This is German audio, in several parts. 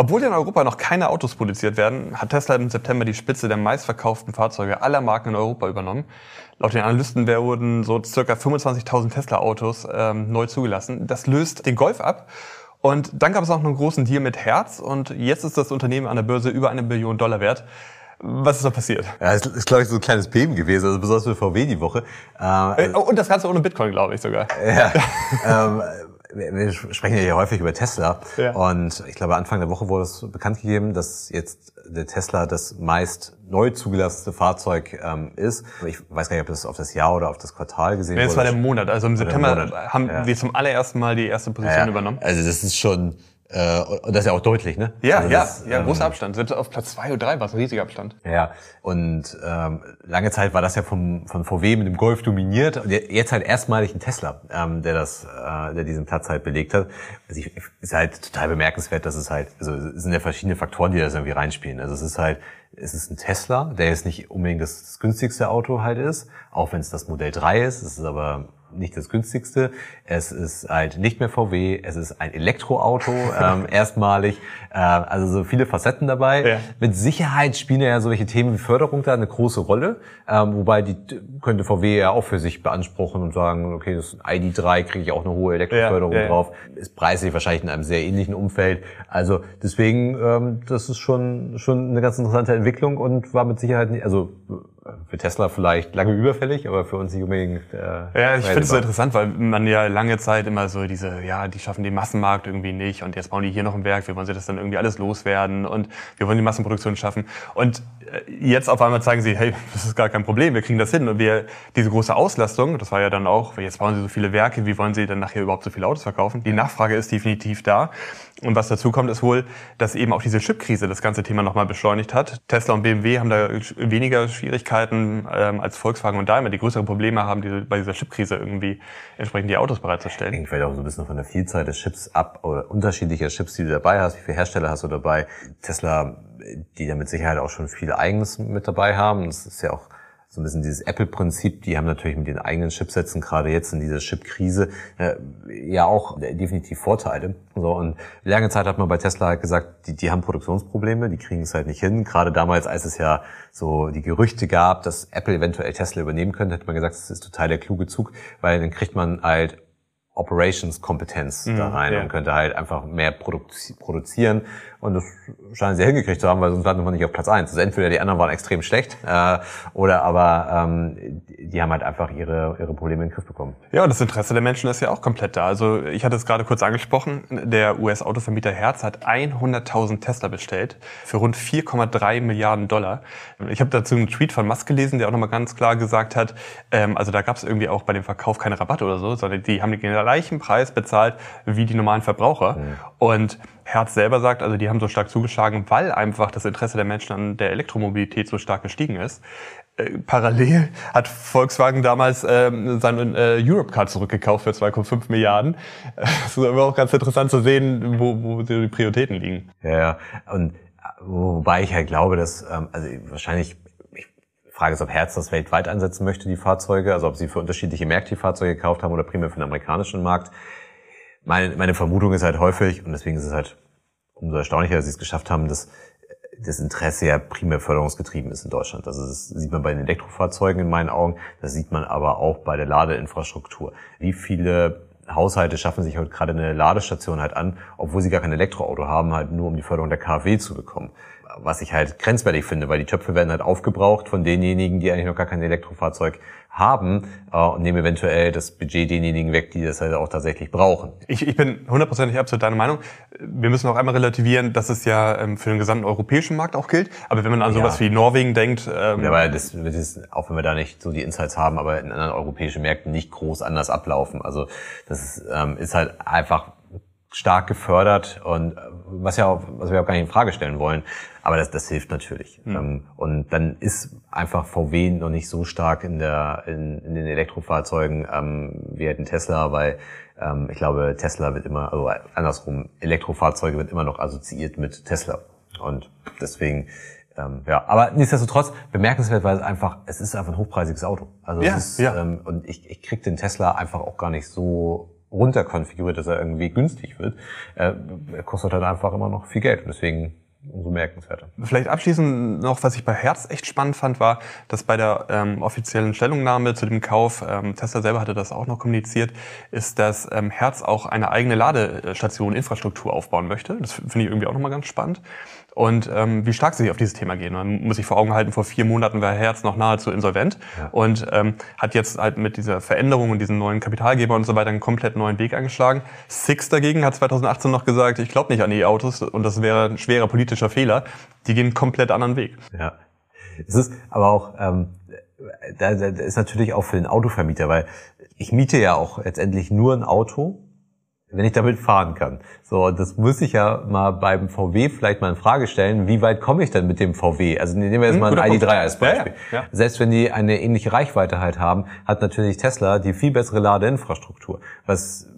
Obwohl in Europa noch keine Autos produziert werden, hat Tesla im September die Spitze der meistverkauften Fahrzeuge aller Marken in Europa übernommen. Laut den Analysten wurden so circa 25.000 Tesla-Autos ähm, neu zugelassen. Das löst den Golf ab. Und dann gab es auch noch einen großen Deal mit Herz und jetzt ist das Unternehmen an der Börse über eine Billion Dollar wert. Was ist da passiert? Ja, es ist, glaube ich, so ein kleines Beben gewesen, also besonders für VW die Woche. Äh, und das Ganze ohne Bitcoin, glaube ich sogar. Ja. ähm, wir sprechen ja hier häufig über Tesla. Ja. Und ich glaube, Anfang der Woche wurde es bekannt gegeben, dass jetzt der Tesla das meist neu zugelassene Fahrzeug ähm, ist. Ich weiß gar nicht, ob das auf das Jahr oder auf das Quartal gesehen nee, wurde. Es war der Monat. Also im September haben ja. wir zum allerersten Mal die erste Position ja. übernommen. Also das ist schon äh, und das ist ja auch deutlich, ne? Ja, also ja, das, ja, ähm, großer Abstand. Selbst auf Platz zwei oder drei war es ein riesiger Abstand. Ja, und ähm, lange Zeit war das ja vom, von VW mit dem Golf dominiert. Und jetzt halt erstmalig ein Tesla, ähm, der das, äh, der diesen Platz halt belegt hat. Also ich, ist halt total bemerkenswert, dass es halt, also es sind ja verschiedene Faktoren, die das irgendwie reinspielen. Also es ist halt, es ist ein Tesla, der jetzt nicht unbedingt das, das günstigste Auto halt ist, auch wenn es das Modell 3 ist. Es ist aber nicht das günstigste. Es ist halt nicht mehr VW, es ist ein Elektroauto, ähm, erstmalig. Äh, also so viele Facetten dabei. Ja. Mit Sicherheit spielen ja solche Themen wie Förderung da eine große Rolle. Ähm, wobei die könnte VW ja auch für sich beanspruchen und sagen, okay, das ID3 kriege ich auch eine hohe Elektroförderung ja, ja, drauf. Ist preislich wahrscheinlich in einem sehr ähnlichen Umfeld. Also deswegen, ähm, das ist schon, schon eine ganz interessante Entwicklung und war mit Sicherheit nicht, also für Tesla vielleicht lange überfällig, aber für uns nicht unbedingt. Äh, ja, ich finde es so interessant, weil man ja lange Zeit immer so diese, ja, die schaffen den Massenmarkt irgendwie nicht und jetzt bauen die hier noch ein Werk, wie wollen sie das dann irgendwie alles loswerden und wir wollen die Massenproduktion schaffen. Und äh, jetzt auf einmal zeigen sie, hey, das ist gar kein Problem, wir kriegen das hin und wir diese große Auslastung, das war ja dann auch, jetzt bauen sie so viele Werke, wie wollen sie dann nachher überhaupt so viele Autos verkaufen? Die Nachfrage ist definitiv da. Und was dazu kommt, ist wohl, dass eben auch diese Chipkrise das ganze Thema nochmal beschleunigt hat. Tesla und BMW haben da weniger Schwierigkeiten ähm, als Volkswagen und Daimler, die größere Probleme haben, die bei dieser Chipkrise irgendwie entsprechend die Autos bereitzustellen. Hängt vielleicht auch so ein bisschen von der Vielzahl des Chips ab oder unterschiedlicher Chips, die du dabei hast. Wie viele Hersteller hast du dabei? Tesla, die da mit Sicherheit auch schon viel Eigenes mit dabei haben. Das ist ja auch so ein bisschen dieses Apple-Prinzip, die haben natürlich mit den eigenen Chipsätzen gerade jetzt in dieser Chip-Krise äh, ja auch definitiv Vorteile. So, und lange Zeit hat man bei Tesla halt gesagt, die, die haben Produktionsprobleme, die kriegen es halt nicht hin. Gerade damals, als es ja so die Gerüchte gab, dass Apple eventuell Tesla übernehmen könnte, hat man gesagt, das ist total der kluge Zug, weil dann kriegt man halt Operations-Kompetenz mhm, da rein ja. und könnte halt einfach mehr produzi produzieren. Und das scheinen sie hingekriegt zu haben, weil sonst landen wir nicht auf Platz eins. Also entweder die anderen waren extrem schlecht äh, oder aber ähm, die haben halt einfach ihre, ihre Probleme in den Griff bekommen. Ja, und das Interesse der Menschen ist ja auch komplett da. Also ich hatte es gerade kurz angesprochen, der US-Autovermieter Herz hat 100.000 Tesla bestellt für rund 4,3 Milliarden Dollar. Ich habe dazu einen Tweet von Musk gelesen, der auch nochmal ganz klar gesagt hat, ähm, also da gab es irgendwie auch bei dem Verkauf keine Rabatte oder so, sondern die haben den gleichen Preis bezahlt wie die normalen Verbraucher. Mhm. Und Herz selber sagt, also die haben so stark zugeschlagen, weil einfach das Interesse der Menschen an der Elektromobilität so stark gestiegen ist. Äh, parallel hat Volkswagen damals ähm, seinen äh, Europcar zurückgekauft für 2,5 Milliarden. Das ist aber auch ganz interessant zu sehen, wo, wo die Prioritäten liegen. Ja, ja. Und wobei ich halt glaube, dass ähm, also wahrscheinlich Frage ist, ob Herz das weltweit einsetzen möchte, die Fahrzeuge, also ob sie für unterschiedliche Märkte die Fahrzeuge gekauft haben oder primär für den amerikanischen Markt. Meine, meine Vermutung ist halt häufig, und deswegen ist es halt umso erstaunlicher, dass sie es geschafft haben, dass das Interesse ja primär förderungsgetrieben ist in Deutschland. Also das sieht man bei den Elektrofahrzeugen in meinen Augen, das sieht man aber auch bei der Ladeinfrastruktur. Wie viele Haushalte schaffen sich heute gerade eine Ladestation halt an, obwohl sie gar kein Elektroauto haben, halt nur um die Förderung der KfW zu bekommen was ich halt grenzwertig finde, weil die Töpfe werden halt aufgebraucht von denjenigen, die eigentlich noch gar kein Elektrofahrzeug haben äh, und nehmen eventuell das Budget denjenigen weg, die das halt auch tatsächlich brauchen. Ich, ich bin hundertprozentig absolut deiner Meinung. Wir müssen auch einmal relativieren, dass es ja ähm, für den gesamten europäischen Markt auch gilt. Aber wenn man an sowas ja. wie Norwegen denkt... Ähm, ja, weil das wird jetzt, auch wenn wir da nicht so die Insights haben, aber in anderen europäischen Märkten nicht groß anders ablaufen. Also das ist, ähm, ist halt einfach stark gefördert und äh, was ja auch, was wir auch gar nicht in Frage stellen wollen. Aber das, das hilft natürlich. Mhm. Und dann ist einfach VW noch nicht so stark in der in, in den Elektrofahrzeugen ähm, wie halt ein Tesla, weil ähm, ich glaube Tesla wird immer, also andersrum Elektrofahrzeuge wird immer noch assoziiert mit Tesla und deswegen ähm, ja, aber nichtsdestotrotz bemerkenswert, weil es einfach, es ist einfach ein hochpreisiges Auto. Also ja, es ist, ja. ähm, und ich, ich krieg den Tesla einfach auch gar nicht so runterkonfiguriert, dass er irgendwie günstig wird. Er kostet halt einfach immer noch viel Geld und deswegen umso merkenswerter. Vielleicht abschließend noch, was ich bei Herz echt spannend fand, war, dass bei der ähm, offiziellen Stellungnahme zu dem Kauf, ähm, Tesla selber hatte das auch noch kommuniziert, ist, dass ähm, Herz auch eine eigene Ladestation, Infrastruktur aufbauen möchte. Das finde ich irgendwie auch nochmal ganz spannend und ähm, wie stark sie auf dieses Thema gehen. Man muss sich vor Augen halten, vor vier Monaten war Herz noch nahezu insolvent ja. und ähm, hat jetzt halt mit dieser Veränderung und diesen neuen Kapitalgeber und so weiter einen komplett neuen Weg eingeschlagen. Six dagegen hat 2018 noch gesagt, ich glaube nicht an E-Autos und das wäre ein schwerer politischer Fehler. Die gehen einen komplett anderen Weg. Ja. Es ist aber auch, ähm, da, da ist natürlich auch für den Autovermieter, weil ich miete ja auch letztendlich nur ein Auto, wenn ich damit fahren kann. So, das muss ich ja mal beim VW vielleicht mal in Frage stellen, wie weit komme ich denn mit dem VW? Also nehmen wir jetzt hm, mal ein ID3 als Beispiel. Ja, ja. Selbst wenn die eine ähnliche Reichweite halt haben, hat natürlich Tesla die viel bessere Ladeinfrastruktur, was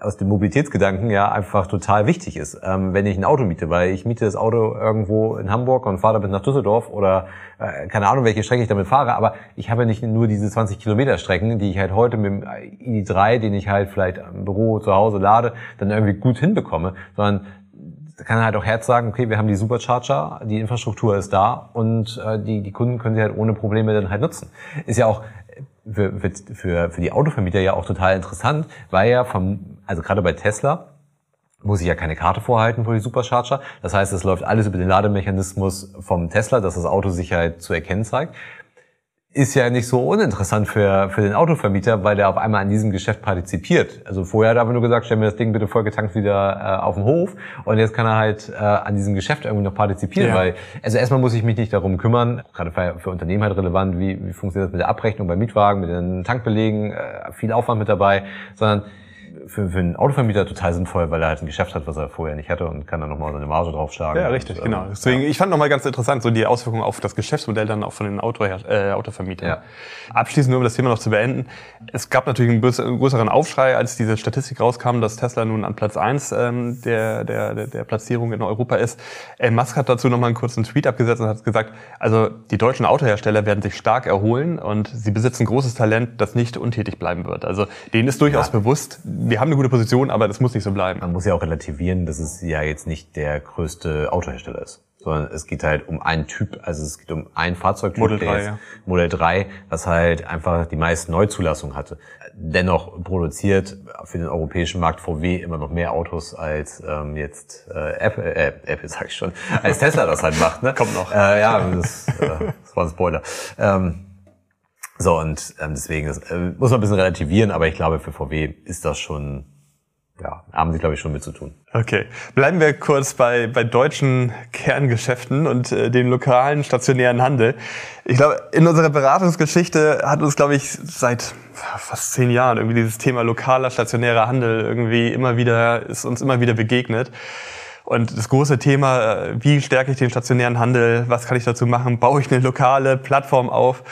aus dem Mobilitätsgedanken ja einfach total wichtig ist, ähm, wenn ich ein Auto miete, weil ich miete das Auto irgendwo in Hamburg und fahre damit nach Düsseldorf oder äh, keine Ahnung, welche Strecke ich damit fahre, aber ich habe nicht nur diese 20 Kilometer Strecken, die ich halt heute mit dem ID3, den ich halt vielleicht im Büro zu Hause lade, dann irgendwie gut hinbekomme, sondern kann halt auch Herz sagen, okay, wir haben die Supercharger, die Infrastruktur ist da und äh, die, die Kunden können sie halt ohne Probleme dann halt nutzen. Ist ja auch für, für, für die Autovermieter ja auch total interessant, weil ja vom, also gerade bei Tesla, muss ich ja keine Karte vorhalten für die Supercharger. Das heißt, es läuft alles über den Lademechanismus vom Tesla, dass das Auto sich halt zu erkennen zeigt ist ja nicht so uninteressant für, für den Autovermieter, weil der auf einmal an diesem Geschäft partizipiert. Also vorher hat er aber nur gesagt, stell mir das Ding bitte vollgetankt wieder äh, auf den Hof und jetzt kann er halt äh, an diesem Geschäft irgendwie noch partizipieren, ja. weil also erstmal muss ich mich nicht darum kümmern, gerade für, für Unternehmen halt relevant, wie, wie funktioniert das mit der Abrechnung beim Mietwagen, mit den Tankbelegen, äh, viel Aufwand mit dabei, sondern für, für einen Autovermieter total sinnvoll, weil er halt ein Geschäft hat, was er vorher nicht hatte und kann dann nochmal seine Marge draufschlagen. Ja, richtig, und, genau. Deswegen, ja. ich fand nochmal ganz interessant, so die Auswirkungen auf das Geschäftsmodell dann auch von den Auto, äh, Autovermietern. Ja. Abschließend nur, um das Thema noch zu beenden. Es gab natürlich einen größeren Aufschrei, als diese Statistik rauskam, dass Tesla nun an Platz eins ähm, der, der, der Platzierung in Europa ist. Elon Musk hat dazu nochmal einen kurzen Tweet abgesetzt und hat gesagt, also die deutschen Autohersteller werden sich stark erholen und sie besitzen großes Talent, das nicht untätig bleiben wird. Also denen ist durchaus ja. bewusst, wir haben eine gute Position, aber das muss nicht so bleiben. Man muss ja auch relativieren, dass es ja jetzt nicht der größte Autohersteller ist sondern es geht halt um einen Typ, also es geht um ein Fahrzeugtyp, Model 3, ja. Model 3, was halt einfach die meisten Neuzulassungen hatte. Dennoch produziert für den europäischen Markt VW immer noch mehr Autos als ähm, jetzt äh, Apple, äh, Apple sag ich schon, als Tesla das halt macht. Ne? Kommt noch. Äh, ja, das, äh, das war ein Spoiler. Ähm, so, und ähm, deswegen das, äh, muss man ein bisschen relativieren, aber ich glaube, für VW ist das schon, ja, haben sie, glaube ich, schon mit zu tun. Okay. Bleiben wir kurz bei, bei deutschen Kerngeschäften und äh, dem lokalen stationären Handel. Ich glaube, in unserer Beratungsgeschichte hat uns, glaube ich, seit fast zehn Jahren irgendwie dieses Thema lokaler stationärer Handel irgendwie immer wieder, ist uns immer wieder begegnet. Und das große Thema, äh, wie stärke ich den stationären Handel, was kann ich dazu machen, baue ich eine lokale Plattform auf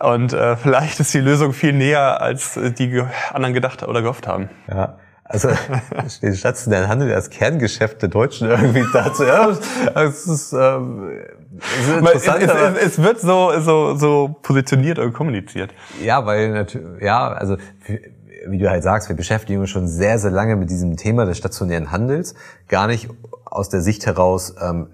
und äh, vielleicht ist die Lösung viel näher, als die anderen gedacht oder gehofft haben. Ja. Also den stationären Handel als Kerngeschäft der Deutschen irgendwie dazu. Ja, es ist, ähm, es, ist interessant, es, es, es, wird so, so, so positioniert und kommuniziert. Ja, weil natürlich, ja, also wie du halt sagst, wir beschäftigen uns schon sehr, sehr lange mit diesem Thema des stationären Handels. Gar nicht aus der Sicht heraus, ähm,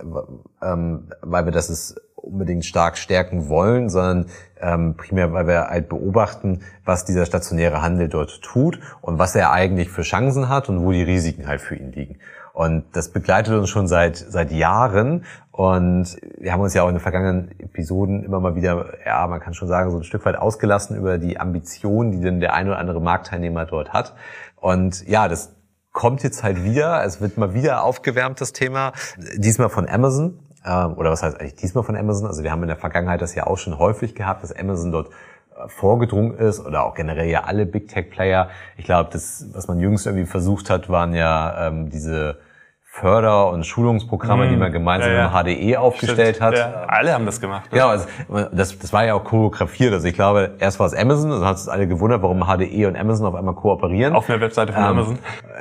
ähm, weil wir das ist unbedingt stark stärken wollen, sondern ähm, primär, weil wir halt beobachten, was dieser stationäre Handel dort tut und was er eigentlich für Chancen hat und wo die Risiken halt für ihn liegen. Und das begleitet uns schon seit, seit Jahren. Und wir haben uns ja auch in den vergangenen Episoden immer mal wieder, ja, man kann schon sagen, so ein Stück weit ausgelassen über die Ambitionen, die denn der ein oder andere Marktteilnehmer dort hat. Und ja, das kommt jetzt halt wieder. Es wird mal wieder aufgewärmt, das Thema. Diesmal von Amazon. Ähm, oder was heißt eigentlich diesmal von Amazon? Also wir haben in der Vergangenheit das ja auch schon häufig gehabt, dass Amazon dort vorgedrungen ist oder auch generell ja alle Big Tech Player. Ich glaube, das, was man jüngst irgendwie versucht hat, waren ja ähm, diese Förder- und Schulungsprogramme, mm. die man gemeinsam ja, ja. im HDE aufgestellt Stimmt. hat. Ja, alle haben das gemacht. Ja, also, das, das war ja auch choreografiert. Also ich glaube, erst war es Amazon, dann hat es alle gewundert, warum HDE und Amazon auf einmal kooperieren. Auf der Webseite von ähm, Amazon.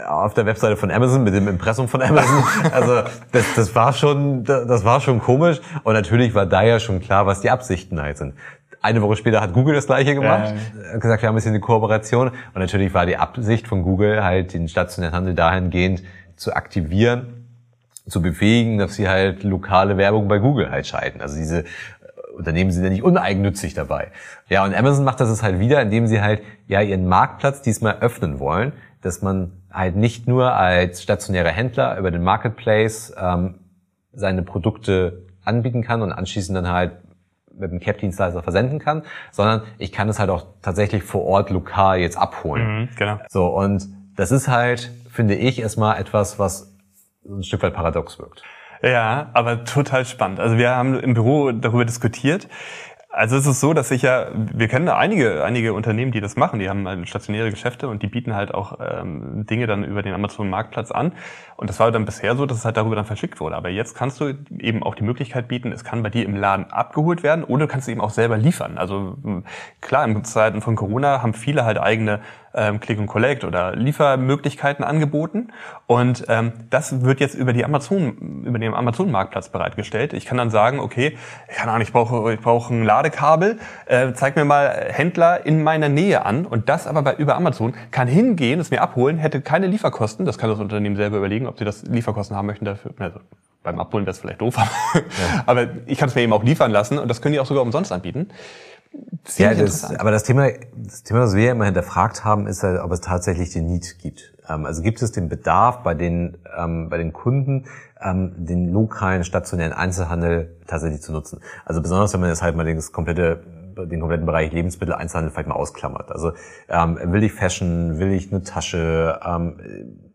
Auf der Webseite von Amazon mit dem Impressum von Amazon. also das, das war schon, das war schon komisch. Und natürlich war da ja schon klar, was die Absichten halt sind. Eine Woche später hat Google das gleiche gemacht, äh, gesagt, wir haben ein bisschen eine Kooperation. Und natürlich war die Absicht von Google halt den stationären Handel dahingehend zu aktivieren, zu befähigen, dass sie halt lokale Werbung bei Google halt schalten. Also diese äh, Unternehmen sind ja nicht uneigennützig dabei. Ja, und Amazon macht das halt wieder, indem sie halt ja ihren Marktplatz diesmal öffnen wollen, dass man halt nicht nur als stationärer Händler über den Marketplace ähm, seine Produkte anbieten kann und anschließend dann halt mit dem Cap-Dienstleister versenden kann, sondern ich kann es halt auch tatsächlich vor Ort lokal jetzt abholen. Mhm, genau. So, und das ist halt finde ich erstmal etwas, was ein Stück weit paradox wirkt. Ja, aber total spannend. Also wir haben im Büro darüber diskutiert. Also es ist so, dass ich ja, wir kennen da einige, einige Unternehmen, die das machen, die haben halt stationäre Geschäfte und die bieten halt auch ähm, Dinge dann über den Amazon-Marktplatz an. Und das war dann bisher so, dass es halt darüber dann verschickt wurde. Aber jetzt kannst du eben auch die Möglichkeit bieten, es kann bei dir im Laden abgeholt werden oder du kannst es eben auch selber liefern. Also klar, in Zeiten von Corona haben viele halt eigene ähm, Click and Collect oder Liefermöglichkeiten angeboten. Und ähm, das wird jetzt über die Amazon, über den Amazon-Marktplatz bereitgestellt. Ich kann dann sagen, okay, keine Ahnung, ich brauche, ich brauche ein Ladekabel, äh, zeig mir mal Händler in meiner Nähe an und das aber bei, über Amazon kann hingehen, es mir abholen, hätte keine Lieferkosten. Das kann das Unternehmen selber überlegen, ob sie das Lieferkosten haben möchten dafür. Also, beim Abholen wäre es vielleicht doof, ja. aber ich kann es mir eben auch liefern lassen und das können die auch sogar umsonst anbieten. Ja, das, aber das Thema, das Thema, was wir ja immer hinterfragt haben, ist halt, ob es tatsächlich den Need gibt. Ähm, also gibt es den Bedarf bei den, ähm, bei den Kunden, ähm, den lokalen stationären Einzelhandel tatsächlich zu nutzen. Also besonders, wenn man jetzt halt mal das komplette den kompletten Bereich Lebensmittel Einzelhandel vielleicht mal ausklammert. Also ähm, will ich Fashion, will ich eine Tasche, ähm,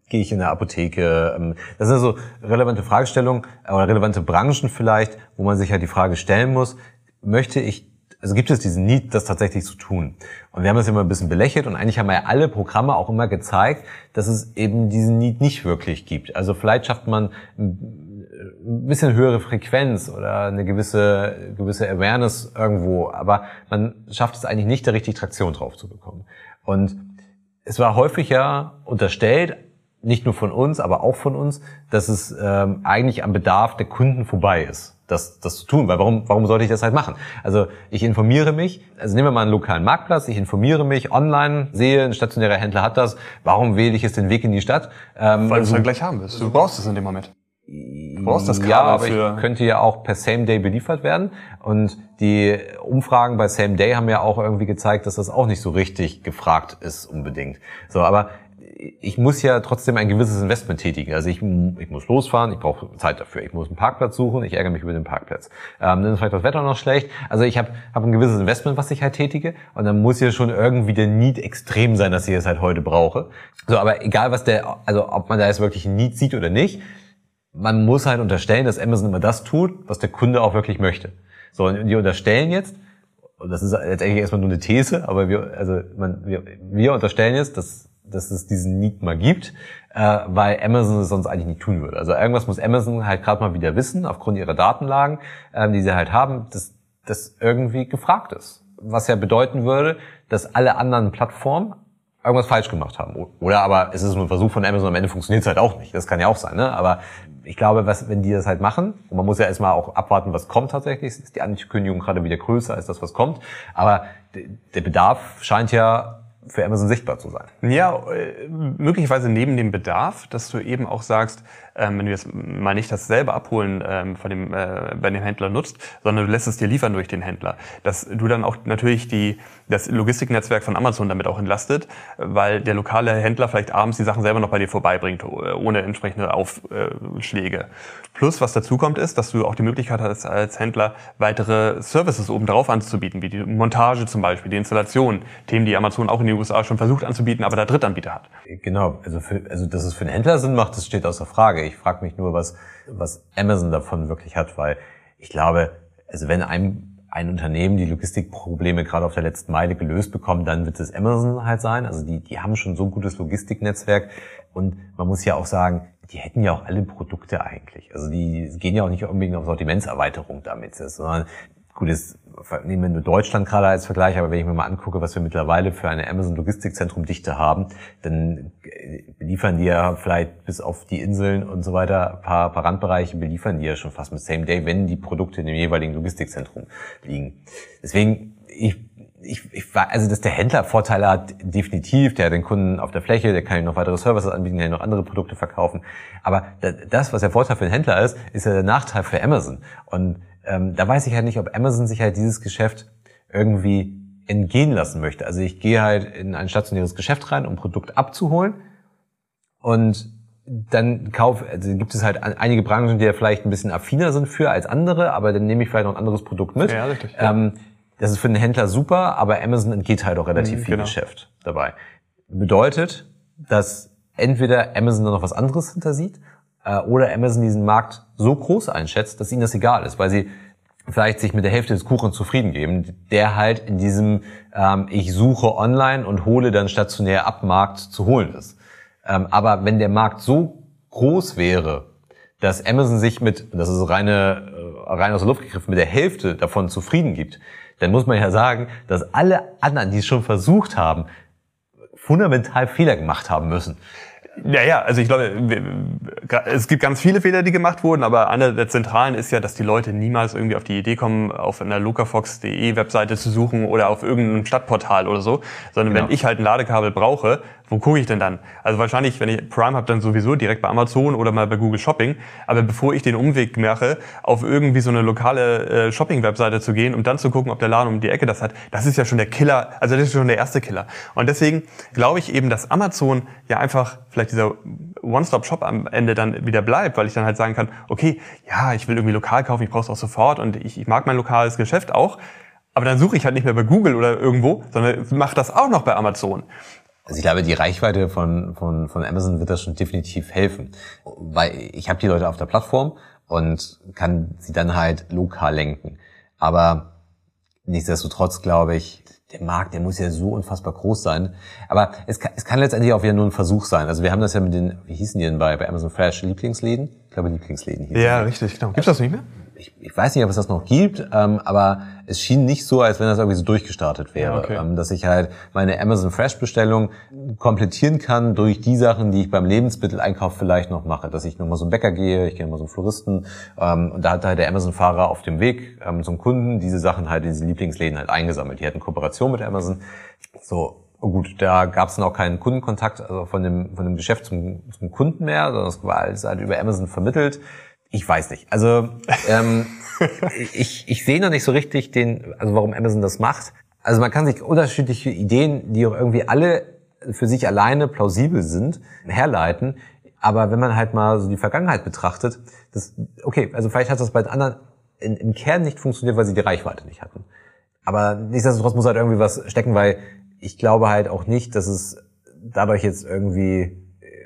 gehe ich in eine Apotheke? Ähm, das sind so relevante Fragestellungen oder relevante Branchen vielleicht, wo man sich halt die Frage stellen muss, möchte ich also gibt es diesen Need, das tatsächlich zu tun. Und wir haben das immer ein bisschen belächelt und eigentlich haben ja alle Programme auch immer gezeigt, dass es eben diesen Need nicht wirklich gibt. Also vielleicht schafft man ein bisschen höhere Frequenz oder eine gewisse, gewisse Awareness irgendwo, aber man schafft es eigentlich nicht, da richtig Traktion drauf zu bekommen. Und es war häufig ja unterstellt, nicht nur von uns, aber auch von uns, dass es ähm, eigentlich am Bedarf der Kunden vorbei ist das, das zu tun, weil warum, warum sollte ich das halt machen? Also ich informiere mich, also nehmen wir mal einen lokalen Marktplatz, ich informiere mich online, sehe, ein stationärer Händler hat das, warum wähle ich jetzt den Weg in die Stadt? Ähm, weil du es dann gleich haben willst. Du brauchst es in dem Moment. Du brauchst das Kabel ja, aber für ich könnte ja auch per Same Day beliefert werden und die Umfragen bei Same Day haben ja auch irgendwie gezeigt, dass das auch nicht so richtig gefragt ist unbedingt. So, aber ich muss ja trotzdem ein gewisses Investment tätigen. Also ich, ich muss losfahren, ich brauche Zeit dafür. Ich muss einen Parkplatz suchen, ich ärgere mich über den Parkplatz. Ähm, dann ist vielleicht das Wetter noch schlecht. Also ich habe hab ein gewisses Investment, was ich halt tätige. Und dann muss ja schon irgendwie der Need extrem sein, dass ich es halt heute brauche. So, aber egal was der, also ob man da jetzt wirklich ein Need sieht oder nicht, man muss halt unterstellen, dass Amazon immer das tut, was der Kunde auch wirklich möchte. So, und die unterstellen jetzt, und das ist letztendlich erstmal nur eine These, aber wir, also man, wir, wir unterstellen jetzt, dass dass es diesen Need mal gibt, äh, weil Amazon es sonst eigentlich nicht tun würde. Also irgendwas muss Amazon halt gerade mal wieder wissen, aufgrund ihrer Datenlagen, ähm, die sie halt haben, dass das irgendwie gefragt ist. Was ja bedeuten würde, dass alle anderen Plattformen irgendwas falsch gemacht haben. Oder aber es ist ein Versuch von Amazon, am Ende funktioniert es halt auch nicht. Das kann ja auch sein. Ne? Aber ich glaube, was, wenn die das halt machen, und man muss ja erstmal auch abwarten, was kommt tatsächlich, ist die Ankündigung gerade wieder größer als das, was kommt. Aber der Bedarf scheint ja für Amazon sichtbar zu sein. Ja, äh, möglicherweise neben dem Bedarf, dass du eben auch sagst, ähm, wenn du jetzt mal nicht das selber abholen ähm, von dem, äh, bei dem Händler nutzt, sondern du lässt es dir liefern durch den Händler, dass du dann auch natürlich die, das Logistiknetzwerk von Amazon damit auch entlastet, weil der lokale Händler vielleicht abends die Sachen selber noch bei dir vorbeibringt, ohne entsprechende Aufschläge. Plus, was dazu kommt, ist, dass du auch die Möglichkeit hast, als Händler weitere Services obendrauf anzubieten, wie die Montage zum Beispiel, die Installation, Themen, die Amazon auch in den USA schon versucht anzubieten, aber der Drittanbieter hat. Genau, also, für, also dass es für einen Händler Sinn macht, das steht außer Frage. Ich frage mich nur, was, was Amazon davon wirklich hat, weil ich glaube, also wenn einem ein Unternehmen die Logistikprobleme gerade auf der letzten Meile gelöst bekommt, dann wird es Amazon halt sein. Also die, die haben schon so ein gutes Logistiknetzwerk. Und man muss ja auch sagen, die hätten ja auch alle Produkte eigentlich. Also die gehen ja auch nicht unbedingt auf Sortimentserweiterung damit, sondern gut, jetzt nehmen wir nur Deutschland gerade als Vergleich, aber wenn ich mir mal angucke, was wir mittlerweile für eine Amazon Logistikzentrum Dichte haben, dann beliefern die ja vielleicht bis auf die Inseln und so weiter, paar, paar Randbereiche beliefern die ja schon fast mit Same Day, wenn die Produkte in dem jeweiligen Logistikzentrum liegen. Deswegen, ich ich, ich also dass der Händler Vorteile hat, definitiv, der hat den Kunden auf der Fläche, der kann ihm noch weitere Services anbieten, kann noch andere Produkte verkaufen. Aber das, was der Vorteil für den Händler ist, ist ja der Nachteil für Amazon. Und ähm, da weiß ich halt nicht, ob Amazon sich halt dieses Geschäft irgendwie entgehen lassen möchte. Also ich gehe halt in ein stationäres Geschäft rein, um ein Produkt abzuholen und dann kauf, also gibt es halt einige Branchen, die ja vielleicht ein bisschen affiner sind für als andere, aber dann nehme ich vielleicht noch ein anderes Produkt mit. Ja, richtig. Ja. Ähm, das ist für den Händler super, aber Amazon entgeht halt auch relativ mhm, viel genau. Geschäft dabei. Bedeutet, dass entweder Amazon da noch was anderes hintersieht äh, oder Amazon diesen Markt so groß einschätzt, dass ihnen das egal ist, weil sie vielleicht sich mit der Hälfte des Kuchens zufrieden geben, der halt in diesem ähm, ich suche online und hole dann stationär ab Markt zu holen ist. Ähm, aber wenn der Markt so groß wäre, dass Amazon sich mit, das ist reine, äh, rein aus der Luft gegriffen, mit der Hälfte davon zufrieden gibt, dann muss man ja sagen, dass alle anderen, die es schon versucht haben, fundamental Fehler gemacht haben müssen. Ja, ja, also ich glaube, es gibt ganz viele Fehler, die gemacht wurden, aber einer der zentralen ist ja, dass die Leute niemals irgendwie auf die Idee kommen, auf einer locafox.de Webseite zu suchen oder auf irgendeinem Stadtportal oder so, sondern genau. wenn ich halt ein Ladekabel brauche, wo gucke ich denn dann? Also wahrscheinlich, wenn ich Prime habe, dann sowieso direkt bei Amazon oder mal bei Google Shopping. Aber bevor ich den Umweg mache, auf irgendwie so eine lokale äh, Shopping-Webseite zu gehen und dann zu gucken, ob der Laden um die Ecke das hat, das ist ja schon der Killer, also das ist schon der erste Killer. Und deswegen glaube ich eben, dass Amazon ja einfach vielleicht dieser One-Stop-Shop am Ende dann wieder bleibt, weil ich dann halt sagen kann, okay, ja, ich will irgendwie lokal kaufen, ich brauche es auch sofort und ich, ich mag mein lokales Geschäft auch. Aber dann suche ich halt nicht mehr bei Google oder irgendwo, sondern mache das auch noch bei Amazon. Also ich glaube, die Reichweite von, von, von Amazon wird das schon definitiv helfen. Weil ich habe die Leute auf der Plattform und kann sie dann halt lokal lenken. Aber nichtsdestotrotz glaube ich, der Markt, der muss ja so unfassbar groß sein. Aber es kann, es kann letztendlich auch wieder nur ein Versuch sein. Also wir haben das ja mit den, wie hießen die denn bei, bei Amazon Fresh, Lieblingsläden? Ich glaube, Lieblingsläden hießen Ja, richtig, genau. Gibt's das nicht mehr? Ich, ich weiß nicht, ob es das noch gibt, ähm, aber es schien nicht so, als wenn das irgendwie so durchgestartet wäre. Okay. Ähm, dass ich halt meine Amazon Fresh Bestellung komplettieren kann durch die Sachen, die ich beim Lebensmitteleinkauf vielleicht noch mache. Dass ich nochmal so einen Bäcker gehe, ich gehe nochmal so einen Floristen ähm, und da hat halt der Amazon-Fahrer auf dem Weg ähm, zum Kunden diese Sachen halt in diese Lieblingsläden halt eingesammelt. Die hatten Kooperation mit Amazon. So, Oh gut, da gab es dann auch keinen Kundenkontakt also von dem, von dem Geschäft zum, zum Kunden mehr, sondern es war alles halt über Amazon vermittelt. Ich weiß nicht. Also ähm, ich, ich sehe noch nicht so richtig den, also warum Amazon das macht. Also man kann sich unterschiedliche Ideen, die auch irgendwie alle für sich alleine plausibel sind, herleiten. Aber wenn man halt mal so die Vergangenheit betrachtet, das, okay, also vielleicht hat das bei den anderen in, im Kern nicht funktioniert, weil sie die Reichweite nicht hatten. Aber nichtsdestotrotz muss halt irgendwie was stecken, weil ich glaube halt auch nicht, dass es dadurch jetzt irgendwie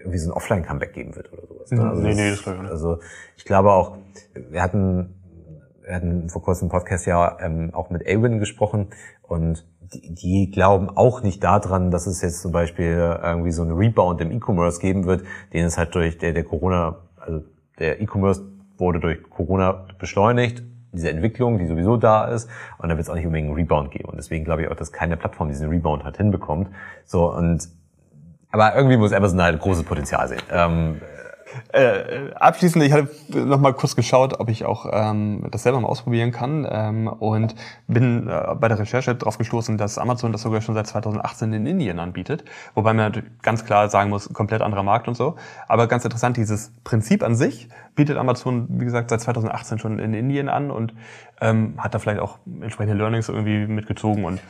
irgendwie so ein Offline-Comeback geben wird oder sowas. Ne? Also nee, nee, das glaube ich nicht. Also ich glaube auch, wir hatten, wir hatten vor kurzem einen Podcast ja ähm, auch mit Awin gesprochen und die, die glauben auch nicht daran, dass es jetzt zum Beispiel irgendwie so einen Rebound im E-Commerce geben wird, den es halt durch der, der Corona, also der E-Commerce wurde durch Corona beschleunigt, diese Entwicklung, die sowieso da ist, und da wird es auch nicht unbedingt einen Rebound geben. Und deswegen glaube ich auch, dass keine Plattform diesen Rebound halt hinbekommt. So, und aber irgendwie muss Amazon halt großes Potenzial sehen. Ähm, äh, abschließend, ich hatte noch mal kurz geschaut, ob ich auch ähm, das selber mal ausprobieren kann ähm, und bin äh, bei der Recherche darauf gestoßen, dass Amazon das sogar schon seit 2018 in Indien anbietet, wobei man ganz klar sagen muss, komplett anderer Markt und so. Aber ganz interessant, dieses Prinzip an sich bietet Amazon, wie gesagt, seit 2018 schon in Indien an und ähm, hat da vielleicht auch entsprechende Learnings irgendwie mitgezogen und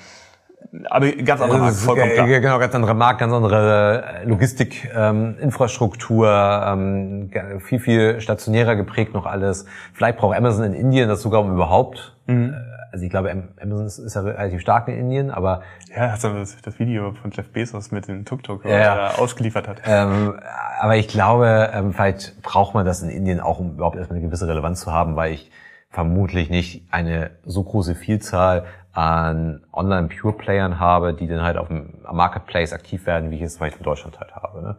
aber ganz andere Markt, vollkommen klar. Genau, ganz andere Markt, ganz andere äh, Logistik, ähm, Infrastruktur, ähm, viel, viel stationärer geprägt noch alles. Vielleicht braucht Amazon in Indien das sogar um überhaupt. Mhm. Äh, also ich glaube, Amazon ist, ist ja relativ stark in Indien, aber... Ja, hast du das, das Video von Jeff Bezos mit dem Tuk-Tuk, ja, er ausgeliefert hat. Ähm, aber ich glaube, ähm, vielleicht braucht man das in Indien auch, um überhaupt erstmal eine gewisse Relevanz zu haben, weil ich vermutlich nicht eine so große Vielzahl an Online-Pure-Playern habe, die dann halt auf dem Marketplace aktiv werden, wie ich es zum Beispiel in Deutschland halt habe. Ne?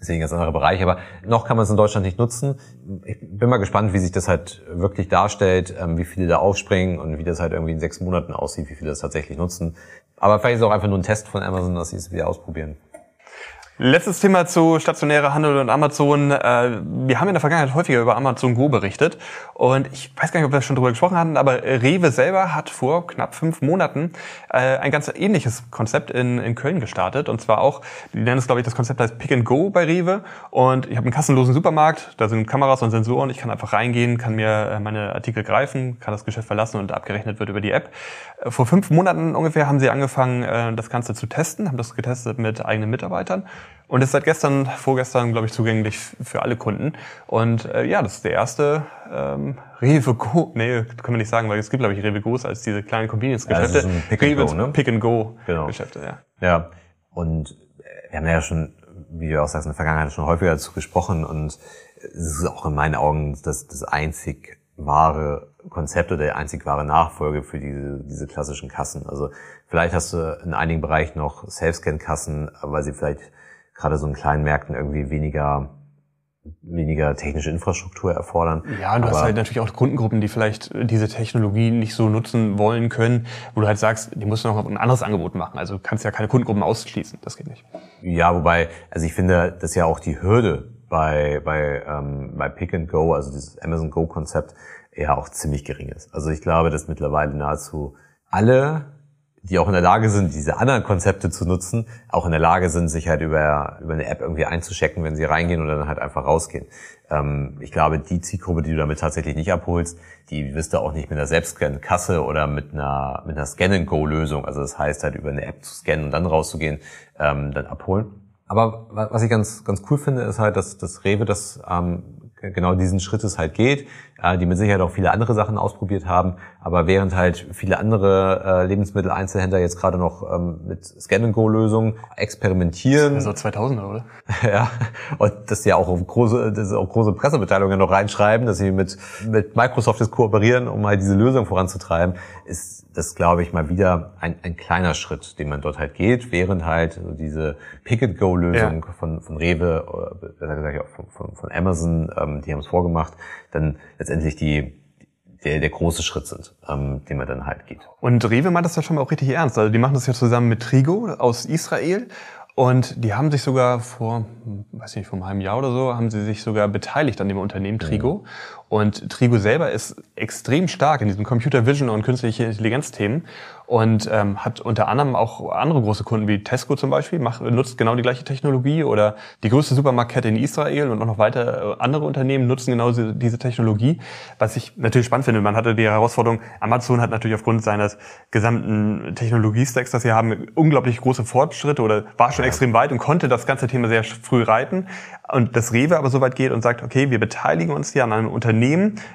Deswegen ganz anderer Bereich, aber noch kann man es in Deutschland nicht nutzen. Ich bin mal gespannt, wie sich das halt wirklich darstellt, ähm, wie viele da aufspringen und wie das halt irgendwie in sechs Monaten aussieht, wie viele das tatsächlich nutzen. Aber vielleicht ist es auch einfach nur ein Test von Amazon, dass sie es wieder ausprobieren. Letztes Thema zu stationärer Handel und Amazon. Äh, wir haben in der Vergangenheit häufiger über Amazon Go berichtet. Und ich weiß gar nicht, ob wir schon drüber gesprochen hatten, aber Rewe selber hat vor knapp fünf Monaten äh, ein ganz ähnliches Konzept in, in Köln gestartet. Und zwar auch, die nennen es glaube ich, das Konzept heißt Pick and Go bei Rewe. Und ich habe einen kassenlosen Supermarkt, da sind Kameras und Sensoren, ich kann einfach reingehen, kann mir äh, meine Artikel greifen, kann das Geschäft verlassen und abgerechnet wird über die App. Vor fünf Monaten ungefähr haben sie angefangen, das Ganze zu testen, haben das getestet mit eigenen Mitarbeitern und ist seit gestern, vorgestern, glaube ich, zugänglich für alle Kunden. Und äh, ja, das ist der erste ähm, Rewe Go. Nee, können wir nicht sagen, weil es gibt, glaube ich, Rewe Go's als diese kleinen Convenience-Geschäfte. Ja, Pick Rewe and Go, ne? Pick and Go genau. Geschäfte, ja. Ja. Und äh, wir haben ja schon, wie du auch sagst, in der Vergangenheit schon häufiger dazu gesprochen und es ist auch in meinen Augen das, das einzig wahre Konzept oder der einzig wahre Nachfolge für diese, diese klassischen Kassen. Also vielleicht hast du in einigen Bereichen noch Self-Scan-Kassen, weil sie vielleicht gerade so in kleinen Märkten irgendwie weniger weniger technische Infrastruktur erfordern. Ja, und du Aber hast halt natürlich auch Kundengruppen, die vielleicht diese Technologie nicht so nutzen wollen können, wo du halt sagst, die musst du noch ein anderes Angebot machen. Also du kannst ja keine Kundengruppen ausschließen, das geht nicht. Ja, wobei, also ich finde, dass ja auch die Hürde bei, bei, ähm, bei Pick and Go, also dieses Amazon Go-Konzept, eher auch ziemlich gering ist. Also ich glaube, dass mittlerweile nahezu alle die auch in der Lage sind, diese anderen Konzepte zu nutzen, auch in der Lage sind, sich halt über, über eine App irgendwie einzuschecken, wenn sie reingehen oder dann halt einfach rausgehen. Ähm, ich glaube, die Zielgruppe, die du damit tatsächlich nicht abholst, die wirst du auch nicht mit einer Selbstscan-Kasse oder mit einer, mit einer Scan-and-Go-Lösung, also das heißt halt über eine App zu scannen und dann rauszugehen, ähm, dann abholen. Aber was ich ganz, ganz cool finde, ist halt, dass, dass Rewe das ähm, genau diesen Schrittes halt geht, die mit Sicherheit auch viele andere Sachen ausprobiert haben, aber während halt viele andere äh, Lebensmitteleinzelhändler jetzt gerade noch ähm, mit Scan-and-Go-Lösungen experimentieren. Das ist so 2000er, oder? ja, und dass ja auch große, dass auch große Pressemitteilungen noch reinschreiben, dass sie mit, mit Microsoft jetzt kooperieren, um halt diese Lösung voranzutreiben, ist das, glaube ich, mal wieder ein, ein kleiner Schritt, den man dort halt geht, während halt diese Pick-and-Go-Lösung ja. von, von Rewe, oder besser gesagt auch von, von, von Amazon, ähm, die haben es vorgemacht, dann letztendlich die der, der große Schritt sind, ähm, den man dann halt geht. Und Rewe meint das ja schon mal auch richtig ernst. Also die machen das ja zusammen mit Trigo aus Israel und die haben sich sogar vor, weiß nicht, vor einem halben Jahr oder so, haben sie sich sogar beteiligt an dem Unternehmen Trigo. Mhm. Und Trigo selber ist extrem stark in diesem Computer Vision und künstliche Intelligenz-Themen und ähm, hat unter anderem auch andere große Kunden wie Tesco zum Beispiel, macht, nutzt genau die gleiche Technologie oder die größte Supermarktkette in Israel und auch noch weiter äh, andere Unternehmen nutzen genau diese, diese Technologie. Was ich natürlich spannend finde, man hatte die Herausforderung, Amazon hat natürlich aufgrund seines gesamten Technologiestacks, das sie haben, unglaublich große Fortschritte oder war schon extrem weit und konnte das ganze Thema sehr früh reiten. Und das Rewe aber so weit geht und sagt, okay, wir beteiligen uns hier an einem Unternehmen,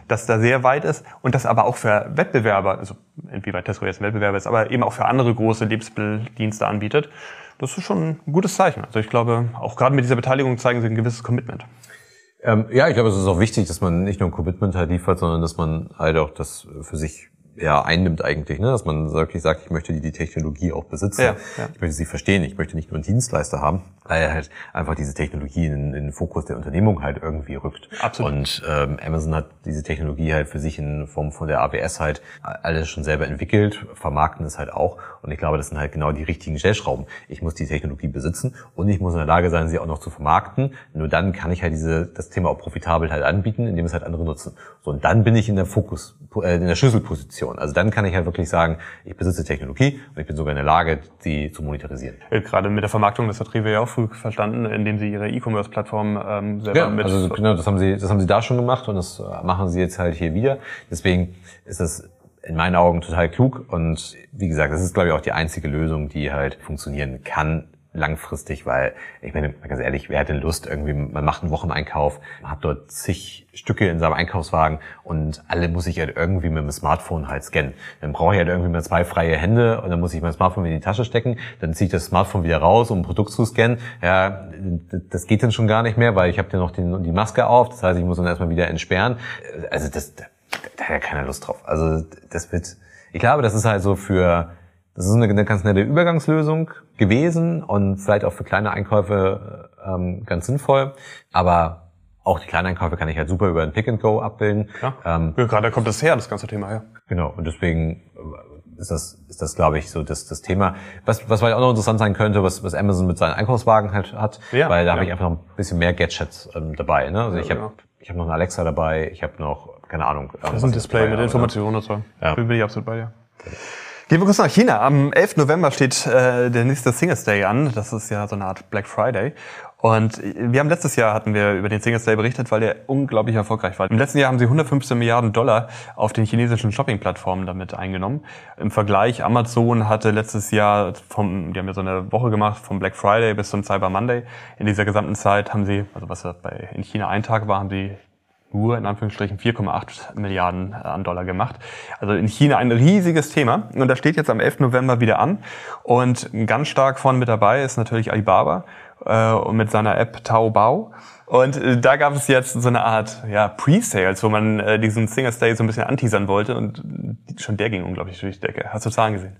das da sehr weit ist und das aber auch für Wettbewerber, also inwieweit Tesco jetzt ein Wettbewerber ist, aber eben auch für andere große Lebensmitteldienste anbietet. Das ist schon ein gutes Zeichen. Also ich glaube, auch gerade mit dieser Beteiligung zeigen sie ein gewisses Commitment. Ähm, ja, ich glaube, es ist auch wichtig, dass man nicht nur ein Commitment halt liefert, sondern dass man halt auch das für sich ja, einnimmt eigentlich, ne? dass man wirklich sagt, ich möchte die, die Technologie auch besitzen. Ja, ja. Ich möchte sie verstehen. Ich möchte nicht nur einen Dienstleister haben, weil er halt einfach diese Technologie in, in den Fokus der Unternehmung halt irgendwie rückt. Absolut. Und ähm, Amazon hat diese Technologie halt für sich in Form von der AWS halt alles schon selber entwickelt, vermarkten es halt auch. Und ich glaube, das sind halt genau die richtigen Stellschrauben. Ich muss die Technologie besitzen und ich muss in der Lage sein, sie auch noch zu vermarkten. Nur dann kann ich halt diese, das Thema auch profitabel halt anbieten, indem es halt andere nutzen. So, und dann bin ich in der Fokus, äh, in der Schlüsselposition. Also dann kann ich halt wirklich sagen, ich besitze Technologie und ich bin sogar in der Lage, sie zu monetarisieren. Äh, gerade mit der Vermarktung, das hat Rewe ja auch früh verstanden, indem sie ihre E-Commerce-Plattform ähm, selber ja, mit... also genau, das haben sie, das haben sie da schon gemacht und das äh, machen sie jetzt halt hier wieder. Deswegen ist das in meinen Augen total klug und wie gesagt, das ist glaube ich auch die einzige Lösung, die halt funktionieren kann langfristig, weil ich meine, ganz ehrlich, wer hat denn Lust irgendwie, man macht einen Wocheneinkauf, man hat dort zig Stücke in seinem Einkaufswagen und alle muss ich halt irgendwie mit dem Smartphone halt scannen. Dann brauche ich halt irgendwie mal zwei freie Hände und dann muss ich mein Smartphone in die Tasche stecken, dann ziehe ich das Smartphone wieder raus, um ein Produkt zu scannen. Ja, das geht dann schon gar nicht mehr, weil ich habe ja noch die, die Maske auf, das heißt, ich muss dann erstmal wieder entsperren. Also das, da hat ja keiner Lust drauf. Also das wird, ich glaube, das ist halt so für, das ist eine, eine ganz nette Übergangslösung gewesen und vielleicht auch für kleine Einkäufe ähm, ganz sinnvoll. Aber auch die kleinen Einkäufe kann ich halt super über ein Pick and Go abbilden. Ja. Ähm, ja, gerade kommt das her, das ganze Thema her. Genau. Und deswegen äh, ist das, ist das, glaube ich, so das, das Thema. Was, was vielleicht auch noch interessant sein könnte, was, was Amazon mit seinen Einkaufswagen halt hat, ja, weil da ja. habe ich einfach noch ein bisschen mehr Gadgets ähm, dabei. Ne? Also ich habe ich hab noch eine Alexa dabei, ich habe noch, keine Ahnung. Das ist ein Display mit Informationen und so. Ja. Bin ich absolut bei dir. Gehen wir kurz nach China. Am 11. November steht äh, der nächste Singles Day an. Das ist ja so eine Art Black Friday. Und wir haben letztes Jahr hatten wir über den Singles Day berichtet, weil der unglaublich erfolgreich war. Im letzten Jahr haben sie 115 Milliarden Dollar auf den chinesischen Shopping-Plattformen damit eingenommen. Im Vergleich, Amazon hatte letztes Jahr vom, die haben ja so eine Woche gemacht, vom Black Friday bis zum Cyber Monday. In dieser gesamten Zeit haben sie, also was bei, in China ein Tag war, haben sie nur in Anführungsstrichen 4,8 Milliarden äh, an Dollar gemacht. Also in China ein riesiges Thema. Und das steht jetzt am 11. November wieder an. Und ganz stark vorne mit dabei ist natürlich Alibaba äh, mit seiner App Taobao. Und äh, da gab es jetzt so eine Art ja, Pre-Sales, wo man äh, diesen Singles Day so ein bisschen anteasern wollte und schon der ging unglaublich durch die Decke. Hast du Zahlen gesehen?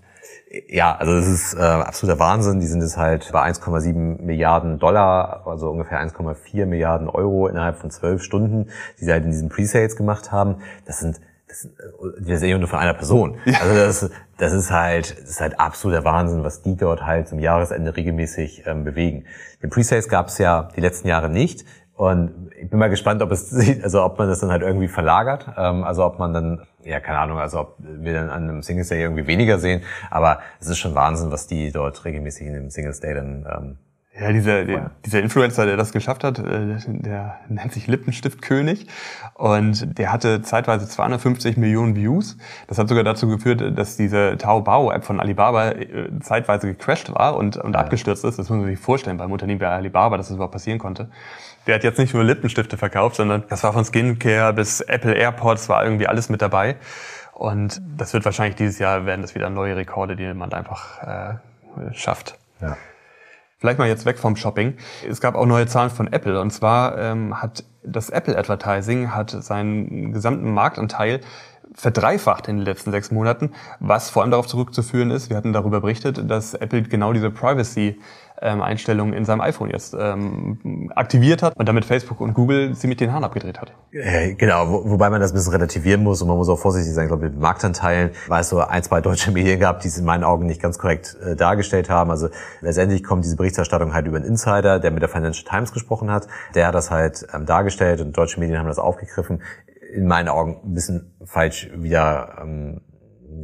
Ja, also das ist äh, absoluter Wahnsinn. Die sind jetzt halt bei 1,7 Milliarden Dollar, also ungefähr 1,4 Milliarden Euro innerhalb von zwölf Stunden, die sie halt in diesen Pre-Sales gemacht haben. Das sind das, das ist ja nur von einer Person. Ja. Also das, das ist halt, das ist halt absoluter Wahnsinn, was die dort halt zum Jahresende regelmäßig ähm, bewegen. Den Presales gab es ja die letzten Jahre nicht. Und ich bin mal gespannt, ob es, also ob man das dann halt irgendwie verlagert, ähm, also ob man dann, ja keine Ahnung, also ob wir dann an einem Singles Day irgendwie weniger sehen. Aber es ist schon Wahnsinn, was die dort regelmäßig in dem Singles Day dann ähm, ja, dieser, der, dieser Influencer, der das geschafft hat, äh, der nennt sich Lippenstiftkönig und der hatte zeitweise 250 Millionen Views. Das hat sogar dazu geführt, dass diese Taobao-App von Alibaba äh, zeitweise gecrashed war und, und ja. abgestürzt ist. Das muss man sich vorstellen beim Unternehmen wie Alibaba, dass das überhaupt passieren konnte. Der hat jetzt nicht nur Lippenstifte verkauft, sondern das war von Skincare bis Apple AirPods, war irgendwie alles mit dabei. Und das wird wahrscheinlich dieses Jahr werden das wieder neue Rekorde, die man einfach äh, schafft. Ja. Vielleicht mal jetzt weg vom Shopping. Es gab auch neue Zahlen von Apple. Und zwar ähm, hat das Apple Advertising hat seinen gesamten Marktanteil verdreifacht in den letzten sechs Monaten, was vor allem darauf zurückzuführen ist, wir hatten darüber berichtet, dass Apple genau diese Privacy ähm, Einstellungen in seinem iPhone jetzt ähm, aktiviert hat und damit Facebook und Google ziemlich den Hahn abgedreht hat. Äh, genau, wo, wobei man das ein bisschen relativieren muss und man muss auch vorsichtig sein. Ich glaube, mit Marktanteilen, weil es so ein, zwei deutsche Medien gab, die es in meinen Augen nicht ganz korrekt äh, dargestellt haben. Also letztendlich kommt diese Berichterstattung halt über einen Insider, der mit der Financial Times gesprochen hat. Der hat das halt ähm, dargestellt und deutsche Medien haben das aufgegriffen. In meinen Augen ein bisschen falsch wieder, ähm,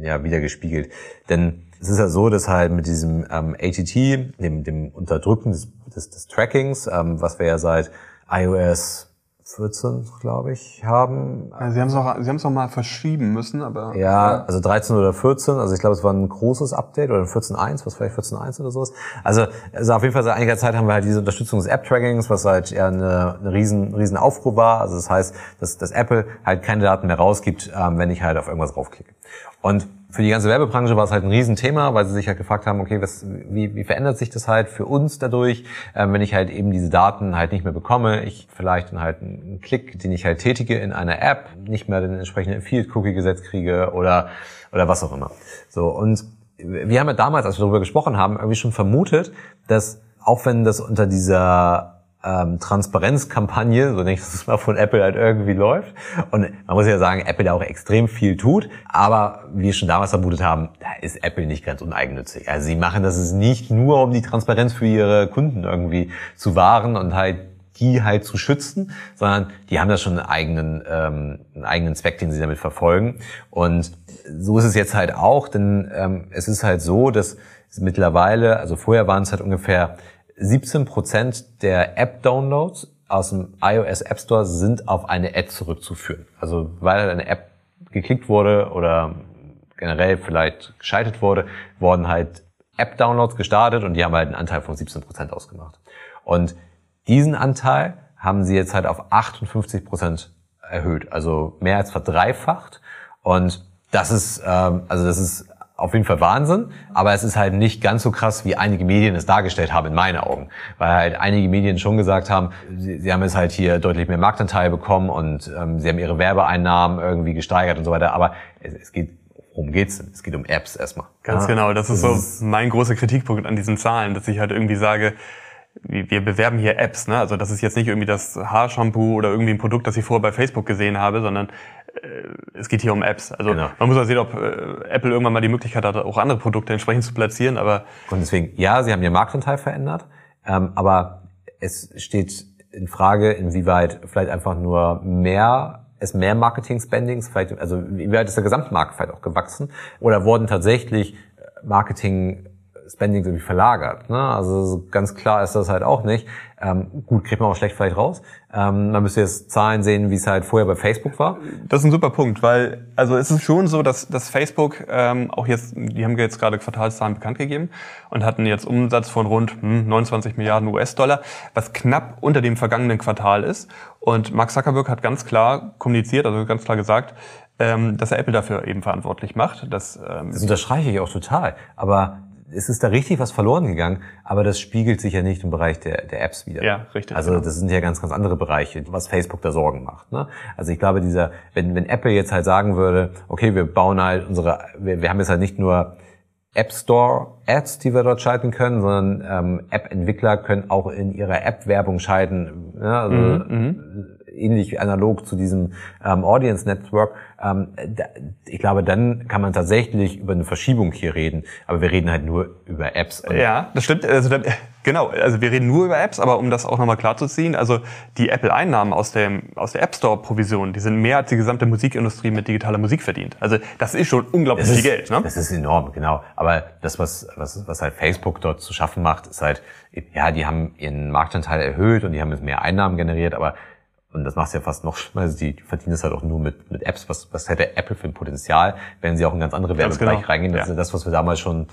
ja, wieder gespiegelt. Denn es ist ja so, dass halt mit diesem ähm, ATT, dem, dem Unterdrücken des, des, des Trackings, ähm, was wir ja seit iOS 14, glaube ich, haben. Ja, Sie haben es auch, Sie haben es auch mal verschieben müssen, aber. Ja, also 13 oder 14. Also ich glaube, es war ein großes Update oder 14.1, was vielleicht 14.1 oder sowas. Also, also auf jeden Fall seit einiger Zeit haben wir halt diese Unterstützung des App-Trackings, was halt eher eine, eine riesen, riesen Aufruhr war. Also das heißt, dass, dass Apple halt keine Daten mehr rausgibt, ähm, wenn ich halt auf irgendwas raufklicke. Und für die ganze Werbebranche war es halt ein Riesenthema, weil sie sich halt gefragt haben, okay, was, wie, wie verändert sich das halt für uns dadurch, ähm, wenn ich halt eben diese Daten halt nicht mehr bekomme, ich vielleicht dann halt einen Klick, den ich halt tätige in einer App, nicht mehr den entsprechenden Field-Cookie-Gesetz kriege oder, oder was auch immer. So, und wir haben ja damals, als wir darüber gesprochen haben, irgendwie schon vermutet, dass auch wenn das unter dieser ähm, Transparenzkampagne, so denke ich das mal, von Apple halt irgendwie läuft. Und man muss ja sagen, Apple da auch extrem viel tut. Aber wie wir schon damals vermutet haben, da ist Apple nicht ganz uneigennützig. Also sie machen das ist nicht nur, um die Transparenz für ihre Kunden irgendwie zu wahren und halt die halt zu schützen, sondern die haben da schon einen eigenen, ähm, einen eigenen Zweck, den sie damit verfolgen. Und so ist es jetzt halt auch, denn ähm, es ist halt so, dass mittlerweile, also vorher waren es halt ungefähr 17 Prozent der App-Downloads aus dem iOS App Store sind auf eine Ad zurückzuführen. Also weil eine App geklickt wurde oder generell vielleicht geschaltet wurde, wurden halt App-Downloads gestartet und die haben halt einen Anteil von 17 Prozent ausgemacht. Und diesen Anteil haben sie jetzt halt auf 58 Prozent erhöht, also mehr als verdreifacht. Und das ist, ähm, also das ist auf jeden Fall Wahnsinn, aber es ist halt nicht ganz so krass, wie einige Medien es dargestellt haben, in meinen Augen. Weil halt einige Medien schon gesagt haben, sie, sie haben jetzt halt hier deutlich mehr Marktanteil bekommen und ähm, sie haben ihre Werbeeinnahmen irgendwie gesteigert und so weiter. Aber es, es geht worum geht's denn? Es geht um Apps erstmal. Ganz ja. genau, das ist so mein großer Kritikpunkt an diesen Zahlen, dass ich halt irgendwie sage, wir bewerben hier Apps, ne? Also das ist jetzt nicht irgendwie das Haarshampoo oder irgendwie ein Produkt, das ich vorher bei Facebook gesehen habe, sondern es geht hier um Apps. Also genau. man muss mal sehen, ob äh, Apple irgendwann mal die Möglichkeit hat, auch andere Produkte entsprechend zu platzieren. Aber und deswegen, ja, sie haben ihren Marktanteil verändert, ähm, aber es steht in Frage, inwieweit vielleicht einfach nur mehr es mehr Marketing-Spendings, vielleicht, also wie weit ist der Gesamtmarkt vielleicht auch gewachsen? Oder wurden tatsächlich Marketing Spending irgendwie verlagert. Ne? Also ganz klar ist das halt auch nicht. Ähm, gut, kriegt man auch schlecht vielleicht raus. Ähm, man müsste jetzt Zahlen sehen, wie es halt vorher bei Facebook war. Das ist ein super Punkt, weil also es ist schon so, dass, dass Facebook ähm, auch jetzt, die haben jetzt gerade Quartalszahlen bekannt gegeben und hatten jetzt Umsatz von rund hm, 29 Milliarden US-Dollar, was knapp unter dem vergangenen Quartal ist. Und Mark Zuckerberg hat ganz klar kommuniziert, also ganz klar gesagt, ähm, dass er Apple dafür eben verantwortlich macht. Dass, ähm, das unterstreiche ich auch total. Aber es ist da richtig was verloren gegangen, aber das spiegelt sich ja nicht im Bereich der, der Apps wieder. Ja, richtig. Also genau. das sind ja ganz, ganz andere Bereiche, was Facebook da Sorgen macht. Ne? Also ich glaube, dieser, wenn, wenn Apple jetzt halt sagen würde, okay, wir bauen halt unsere, wir, wir haben jetzt halt nicht nur App Store Ads, die wir dort schalten können, sondern ähm, App-Entwickler können auch in ihrer App Werbung schalten. Ja, also mhm, mhm ähnlich analog zu diesem ähm, Audience Network. Ähm, da, ich glaube, dann kann man tatsächlich über eine Verschiebung hier reden. Aber wir reden halt nur über Apps. ja, das stimmt. Also, genau, also wir reden nur über Apps, aber um das auch nochmal klarzuziehen, also die Apple-Einnahmen aus, dem, aus der App Store-Provision, die sind mehr als die gesamte Musikindustrie mit digitaler Musik verdient. Also das ist schon unglaublich ist, viel Geld. Ne? Das ist enorm, genau. Aber das, was, was, was halt Facebook dort zu schaffen macht, ist halt, ja, die haben ihren Marktanteil erhöht und die haben jetzt mehr Einnahmen generiert, aber und das macht es ja fast noch schlimmer. Also die, die verdienen es halt auch nur mit, mit Apps. Was, was hätte Apple für ein Potenzial, wenn sie auch in ganz andere Werbebereiche genau. reingehen? Das ja. ist das, was wir damals schon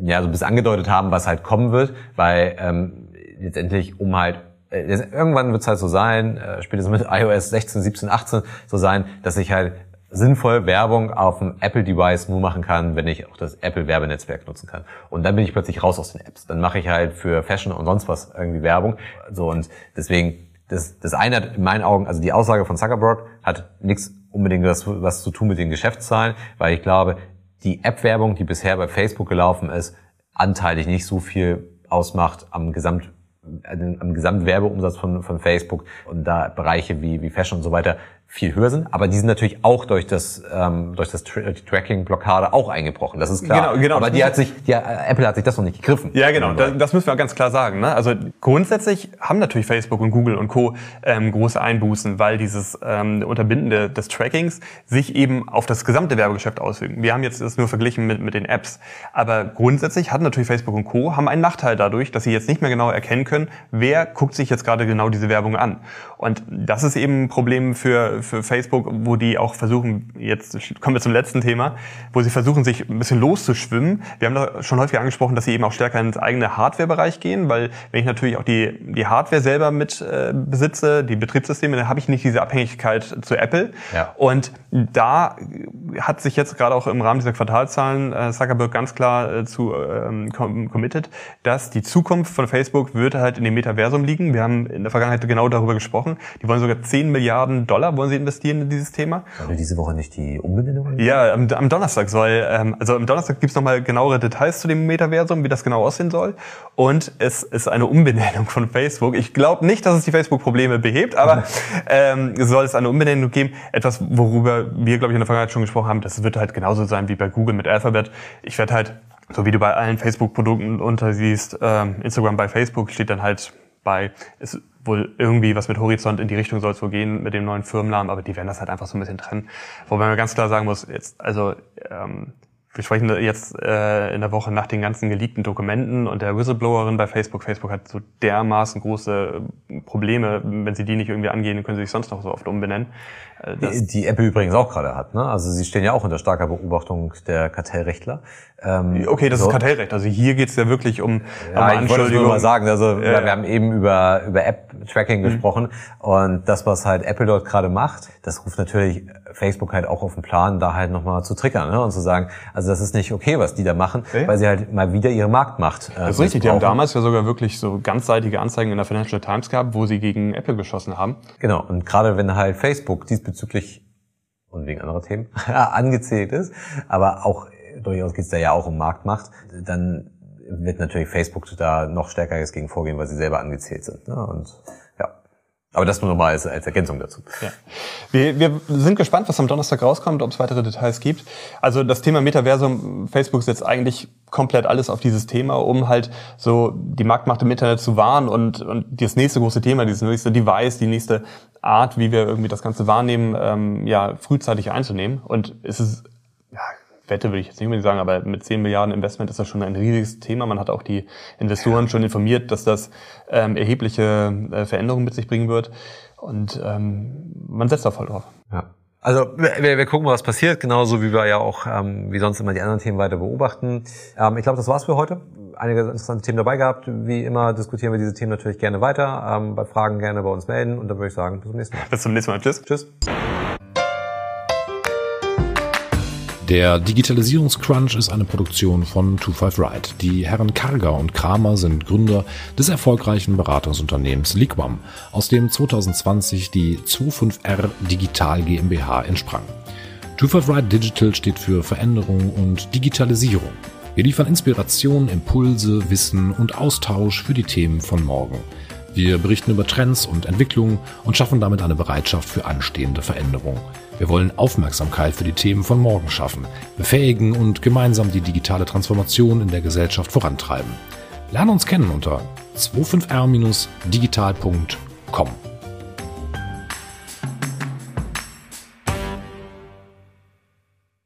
ja so ein bisschen angedeutet haben, was halt kommen wird, weil ähm, letztendlich um halt äh, irgendwann wird es halt so sein, äh, spätestens mit iOS 16, 17, 18 so sein, dass ich halt sinnvoll Werbung auf dem Apple-Device nur machen kann, wenn ich auch das Apple-Werbenetzwerk nutzen kann. Und dann bin ich plötzlich raus aus den Apps. Dann mache ich halt für Fashion und sonst was irgendwie Werbung. So und deswegen das, das eine hat in meinen Augen, also die Aussage von Zuckerberg hat nichts unbedingt was, was zu tun mit den Geschäftszahlen, weil ich glaube, die App-Werbung, die bisher bei Facebook gelaufen ist, anteilig nicht so viel ausmacht am Gesamt am Gesamtwerbeumsatz von, von Facebook und da Bereiche wie, wie Fashion und so weiter viel höher sind, aber die sind natürlich auch durch das ähm, durch das Tra Tracking-Blockade auch eingebrochen. Das ist klar. Genau, genau. Aber die hat sich, die, äh, Apple hat sich das noch nicht gegriffen. Ja, genau. Das, das müssen wir ganz klar sagen. Ne? Also grundsätzlich haben natürlich Facebook und Google und Co. Ähm, große Einbußen, weil dieses ähm, Unterbinden de, des Trackings sich eben auf das gesamte Werbegeschäft auswirkt. Wir haben jetzt das nur verglichen mit, mit den Apps, aber grundsätzlich hat natürlich Facebook und Co. haben einen Nachteil dadurch, dass sie jetzt nicht mehr genau erkennen können, wer guckt sich jetzt gerade genau diese Werbung an. Und das ist eben ein Problem für, für Facebook, wo die auch versuchen, jetzt kommen wir zum letzten Thema, wo sie versuchen, sich ein bisschen loszuschwimmen. Wir haben da schon häufig angesprochen, dass sie eben auch stärker ins eigene Hardware-Bereich gehen, weil wenn ich natürlich auch die, die Hardware selber mit äh, besitze, die Betriebssysteme, dann habe ich nicht diese Abhängigkeit zu Apple. Ja. Und da hat sich jetzt gerade auch im Rahmen dieser Quartalzahlen äh, Zuckerberg ganz klar äh, zu ähm, committed, dass die Zukunft von Facebook wird halt in dem Metaversum liegen. Wir haben in der Vergangenheit genau darüber gesprochen. Die wollen sogar 10 Milliarden Dollar wollen sie investieren in dieses Thema. War diese Woche nicht die Umbenennung? Ja, am, am Donnerstag soll, ähm, also am Donnerstag gibt's nochmal genauere Details zu dem Metaversum, wie das genau aussehen soll. Und es ist eine Umbenennung von Facebook. Ich glaube nicht, dass es die Facebook-Probleme behebt, aber ähm, soll es eine Umbenennung geben. Etwas, worüber wir, glaube ich, in der Vergangenheit schon gesprochen haben, das wird halt genauso sein wie bei Google mit Alphabet. Ich werde halt, so wie du bei allen Facebook-Produkten untersiehst, ähm, Instagram bei Facebook steht dann halt bei, ist wohl irgendwie was mit Horizont in die Richtung soll es wohl gehen mit dem neuen Firmennamen, aber die werden das halt einfach so ein bisschen trennen. Wobei man ganz klar sagen muss, jetzt, also ähm, wir sprechen jetzt äh, in der Woche nach den ganzen geleakten Dokumenten und der Whistleblowerin bei Facebook. Facebook hat so dermaßen große äh, Probleme. Wenn sie die nicht irgendwie angehen, können sie sich sonst noch so oft umbenennen. Äh, die, die Apple übrigens auch gerade hat. Ne? Also sie stehen ja auch unter starker Beobachtung der Kartellrechtler. Ähm, okay, das so. ist Kartellrecht. Also hier geht's ja wirklich um, ja, um ich wollte nur mal sagen. Also ja. wir haben eben über über App-Tracking mhm. gesprochen und das, was halt Apple dort gerade macht, das ruft natürlich Facebook halt auch auf dem Plan, da halt nochmal zu triggern ne? und zu sagen, also das ist nicht okay, was die da machen, okay. weil sie halt mal wieder ihre Marktmacht. Äh, das ist richtig, die haben damals ja sogar wirklich so ganzseitige Anzeigen in der Financial Times gehabt, wo sie gegen Apple geschossen haben. Genau, und gerade wenn halt Facebook diesbezüglich und wegen anderer Themen angezählt ist, aber auch durchaus geht es da ja auch um Marktmacht, dann wird natürlich Facebook da noch stärker jetzt gegen vorgehen, weil sie selber angezählt sind. Ne? Und aber das nur nochmal als, als Ergänzung dazu. Ja. Wir, wir sind gespannt, was am Donnerstag rauskommt, ob es weitere Details gibt. Also das Thema Metaversum, Facebook setzt eigentlich komplett alles auf dieses Thema, um halt so die Marktmacht im Internet zu wahren und, und das nächste große Thema, dieses nächste Device, die nächste Art, wie wir irgendwie das Ganze wahrnehmen, ähm, ja, frühzeitig einzunehmen. Und es ist Wette würde ich jetzt nicht unbedingt sagen, aber mit 10 Milliarden Investment ist das schon ein riesiges Thema. Man hat auch die Investoren schon informiert, dass das ähm, erhebliche äh, Veränderungen mit sich bringen wird. Und ähm, man setzt da voll drauf. Ja. Also wir, wir gucken, was passiert, genauso wie wir ja auch ähm, wie sonst immer die anderen Themen weiter beobachten. Ähm, ich glaube, das war's für heute. Einige interessante Themen dabei gehabt. Wie immer diskutieren wir diese Themen natürlich gerne weiter. Ähm, bei Fragen gerne bei uns melden und dann würde ich sagen, bis zum nächsten Mal. Bis zum nächsten Mal. Tschüss. Tschüss. Der Digitalisierungscrunch ist eine Produktion von 25 Ride. Die Herren Karger und Kramer sind Gründer des erfolgreichen Beratungsunternehmens Liquam, aus dem 2020 die 25R Digital GmbH entsprang. 25 Ride Digital steht für Veränderung und Digitalisierung. Wir liefern Inspiration, Impulse, Wissen und Austausch für die Themen von morgen. Wir berichten über Trends und Entwicklungen und schaffen damit eine Bereitschaft für anstehende Veränderungen. Wir wollen Aufmerksamkeit für die Themen von morgen schaffen, befähigen und gemeinsam die digitale Transformation in der Gesellschaft vorantreiben. Lerne uns kennen unter 25r-digital.com.